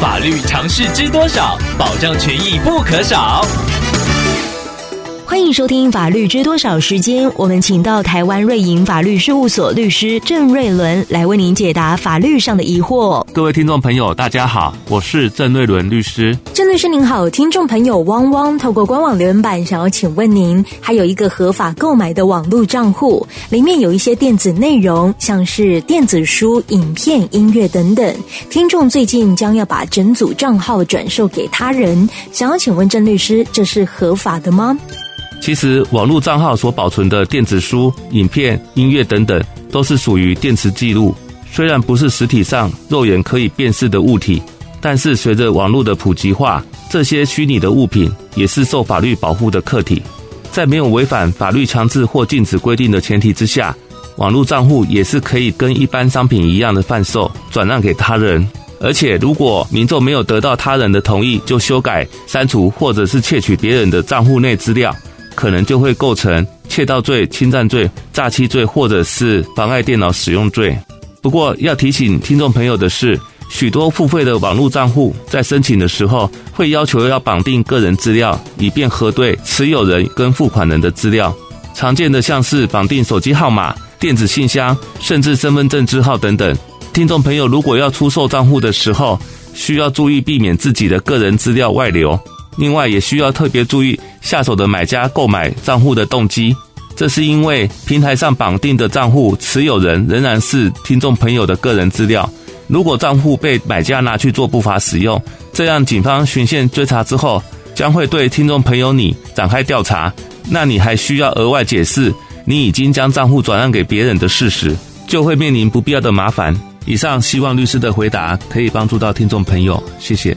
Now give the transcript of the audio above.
法律常识知多少？保障权益不可少。欢迎收听《法律知多少》时间，我们请到台湾瑞银法律事务所律师郑瑞伦来为您解答法律上的疑惑。各位听众朋友，大家好，我是郑瑞伦律师。郑律师您好，听众朋友汪汪透过官网留言板想要请问您，还有一个合法购买的网络账户，里面有一些电子内容，像是电子书、影片、音乐等等。听众最近将要把整组账号转售给他人，想要请问郑律师，这是合法的吗？其实，网络账号所保存的电子书、影片、音乐等等，都是属于电磁记录。虽然不是实体上肉眼可以辨识的物体，但是随着网络的普及化，这些虚拟的物品也是受法律保护的客体。在没有违反法律强制或禁止规定的前提之下，网络账户也是可以跟一般商品一样的贩售、转让给他人。而且，如果民众没有得到他人的同意就修改、删除或者是窃取别人的账户内资料，可能就会构成窃盗罪、侵占罪、诈欺罪，或者是妨碍电脑使用罪。不过，要提醒听众朋友的是，许多付费的网络账户在申请的时候，会要求要绑定个人资料，以便核对持有人跟付款人的资料。常见的像是绑定手机号码、电子信箱，甚至身份证字号等等。听众朋友如果要出售账户的时候，需要注意避免自己的个人资料外流。另外，也需要特别注意下手的买家购买账户的动机，这是因为平台上绑定的账户持有人仍然是听众朋友的个人资料。如果账户被买家拿去做不法使用，这样警方循线追查之后，将会对听众朋友你展开调查，那你还需要额外解释你已经将账户转让给别人的事实，就会面临不必要的麻烦。以上希望律师的回答可以帮助到听众朋友，谢谢。